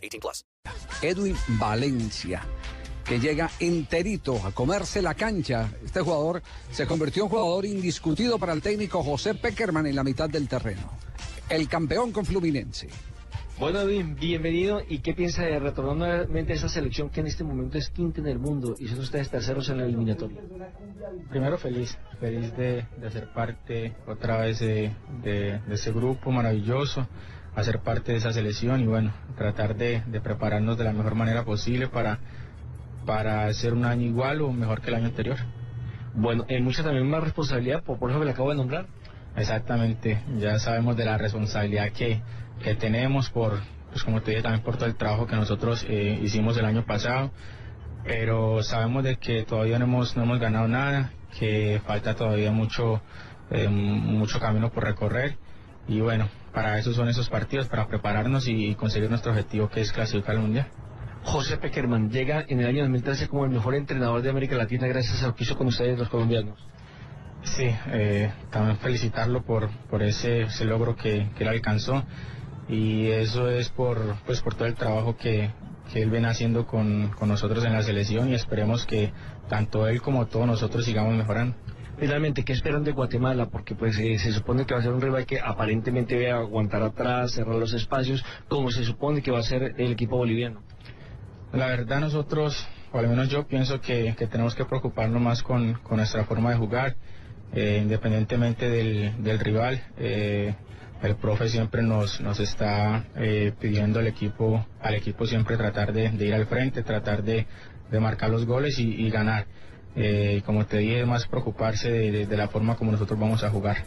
18 plus. Edwin Valencia, que llega enterito a comerse la cancha. Este jugador se convirtió en jugador indiscutido para el técnico José Peckerman en la mitad del terreno. El campeón con Fluminense. Bueno, bien, bienvenido. ¿Y qué piensa de retornar nuevamente a esa selección que en este momento es quinta en el mundo y son ustedes terceros en la eliminatoria? Primero feliz, feliz de, de hacer parte otra vez de, de, de ese grupo maravilloso, hacer parte de esa selección y bueno, tratar de, de prepararnos de la mejor manera posible para, para hacer un año igual o mejor que el año anterior. Bueno, eh, mucha también más responsabilidad por, por eso que le acabo de nombrar. Exactamente, ya sabemos de la responsabilidad que, que tenemos por, pues como te dije, también por todo el trabajo que nosotros eh, hicimos el año pasado, pero sabemos de que todavía no hemos, no hemos ganado nada, que falta todavía mucho, eh, mucho camino por recorrer y bueno, para eso son esos partidos, para prepararnos y conseguir nuestro objetivo que es clasificar al Mundial. José Peckerman llega en el año 2013 como el mejor entrenador de América Latina gracias a lo que hizo con ustedes los colombianos. Sí, eh, también felicitarlo por, por ese, ese logro que, que él alcanzó y eso es por, pues, por todo el trabajo que, que él viene haciendo con, con nosotros en la selección y esperemos que tanto él como todos nosotros sigamos mejorando. Finalmente, ¿qué esperan de Guatemala? Porque pues eh, se supone que va a ser un rival que aparentemente va aguantar atrás, cerrar los espacios, como se supone que va a ser el equipo boliviano. La verdad nosotros, o al menos yo pienso que, que tenemos que preocuparnos más con, con nuestra forma de jugar, eh, independientemente del, del rival. Eh, el profe siempre nos, nos está eh, pidiendo al equipo, al equipo siempre tratar de, ir al frente, tratar de, de marcar los goles y ganar. Eh, como te dije, más preocuparse de, de, de la forma como nosotros vamos a jugar.